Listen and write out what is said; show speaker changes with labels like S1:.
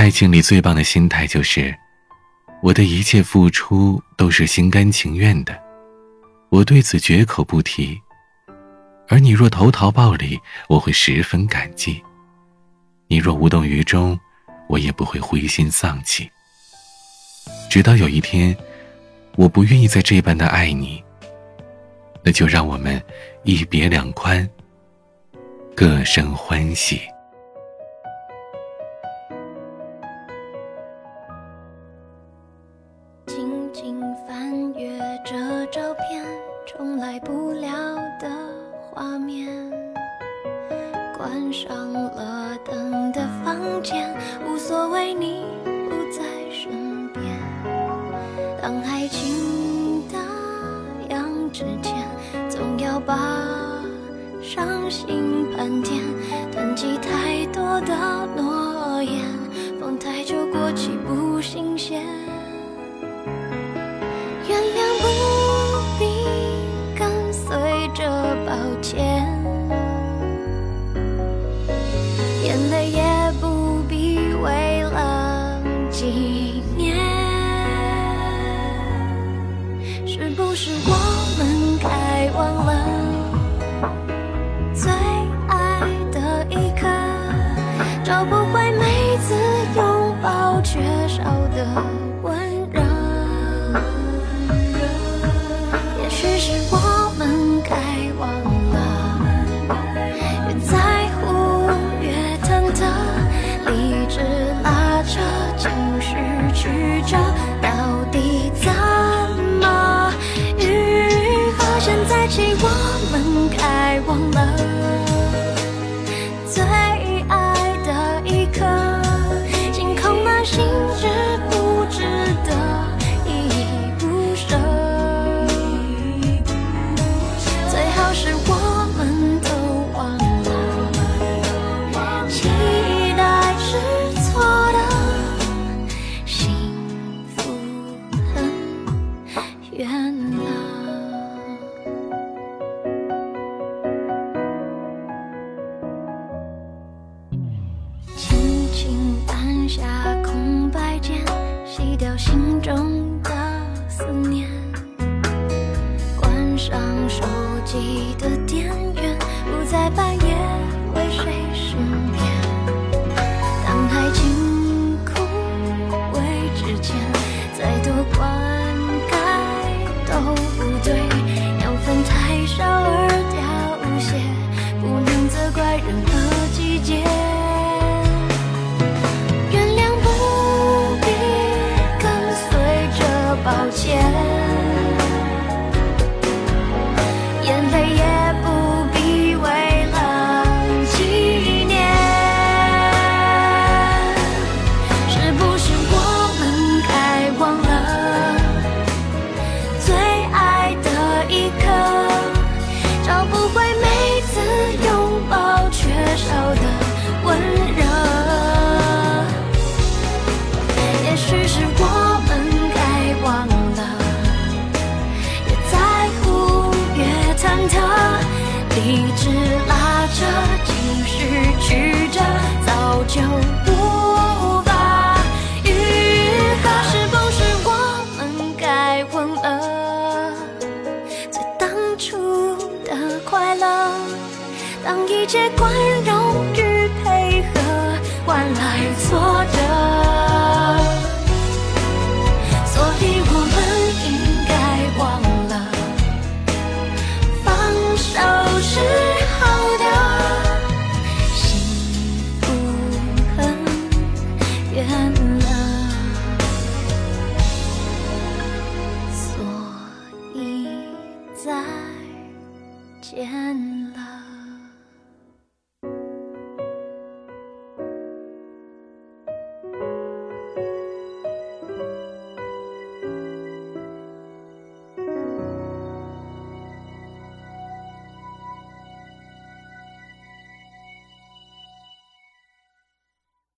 S1: 爱情里最棒的心态就是，我的一切付出都是心甘情愿的，我对此绝口不提。而你若投桃报李，我会十分感激；你若无动于衷，我也不会灰心丧气。直到有一天，我不愿意再这般的爱你，那就让我们一别两宽，各生欢喜。
S2: 翻阅着照片，重来不了的画面。关上了灯的房间，无所谓你不在身边。当爱情打烊之前，总要把伤心盘点，是我们该忘了最爱的一刻，心空那心，值不值得依依不舍？最好是我们都忘了，期待是错的，幸福很远。下空白间，洗掉心中的思念，关上手机的电源，不再半夜为谁失眠。当爱情枯萎之前，再多关。是我们该忘了，越在乎越忐忑，一直拉扯情绪曲折，早就不无法愈合，是不是我们该吻了？最当初的快乐，当一切宽容与配合，换来挫折。见。